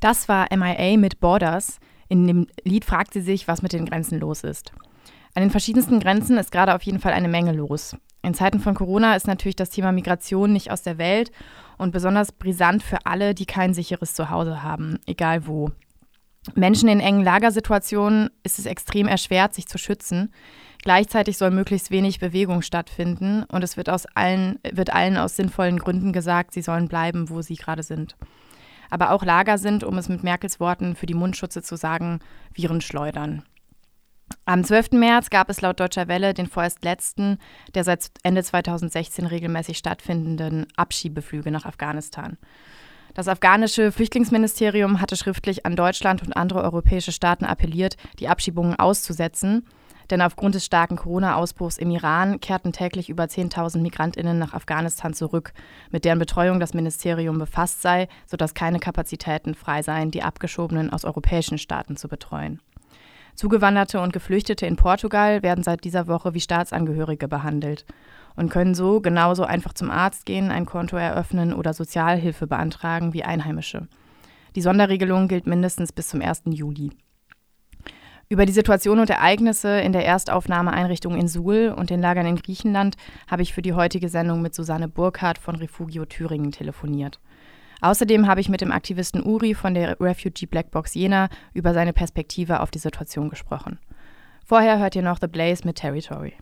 Das war MIA mit Borders. In dem Lied fragt sie sich, was mit den Grenzen los ist. An den verschiedensten Grenzen ist gerade auf jeden Fall eine Menge los. In Zeiten von Corona ist natürlich das Thema Migration nicht aus der Welt und besonders brisant für alle, die kein sicheres Zuhause haben, egal wo. Menschen in engen Lagersituationen ist es extrem erschwert, sich zu schützen. Gleichzeitig soll möglichst wenig Bewegung stattfinden und es wird, aus allen, wird allen aus sinnvollen Gründen gesagt, sie sollen bleiben, wo sie gerade sind. Aber auch Lager sind, um es mit Merkels Worten für die Mundschutze zu sagen, Viren schleudern. Am 12. März gab es laut Deutscher Welle den vorerst letzten der seit Ende 2016 regelmäßig stattfindenden Abschiebeflüge nach Afghanistan. Das afghanische Flüchtlingsministerium hatte schriftlich an Deutschland und andere europäische Staaten appelliert, die Abschiebungen auszusetzen, denn aufgrund des starken Corona-Ausbruchs im Iran kehrten täglich über 10.000 Migrantinnen nach Afghanistan zurück, mit deren Betreuung das Ministerium befasst sei, sodass keine Kapazitäten frei seien, die Abgeschobenen aus europäischen Staaten zu betreuen. Zugewanderte und Geflüchtete in Portugal werden seit dieser Woche wie Staatsangehörige behandelt und können so genauso einfach zum Arzt gehen, ein Konto eröffnen oder Sozialhilfe beantragen wie Einheimische. Die Sonderregelung gilt mindestens bis zum 1. Juli. Über die Situation und Ereignisse in der Erstaufnahmeeinrichtung in Suhl und den Lagern in Griechenland habe ich für die heutige Sendung mit Susanne Burkhardt von Refugio Thüringen telefoniert. Außerdem habe ich mit dem Aktivisten Uri von der Refugee Blackbox Jena über seine Perspektive auf die Situation gesprochen. Vorher hört ihr noch The Blaze mit Territory.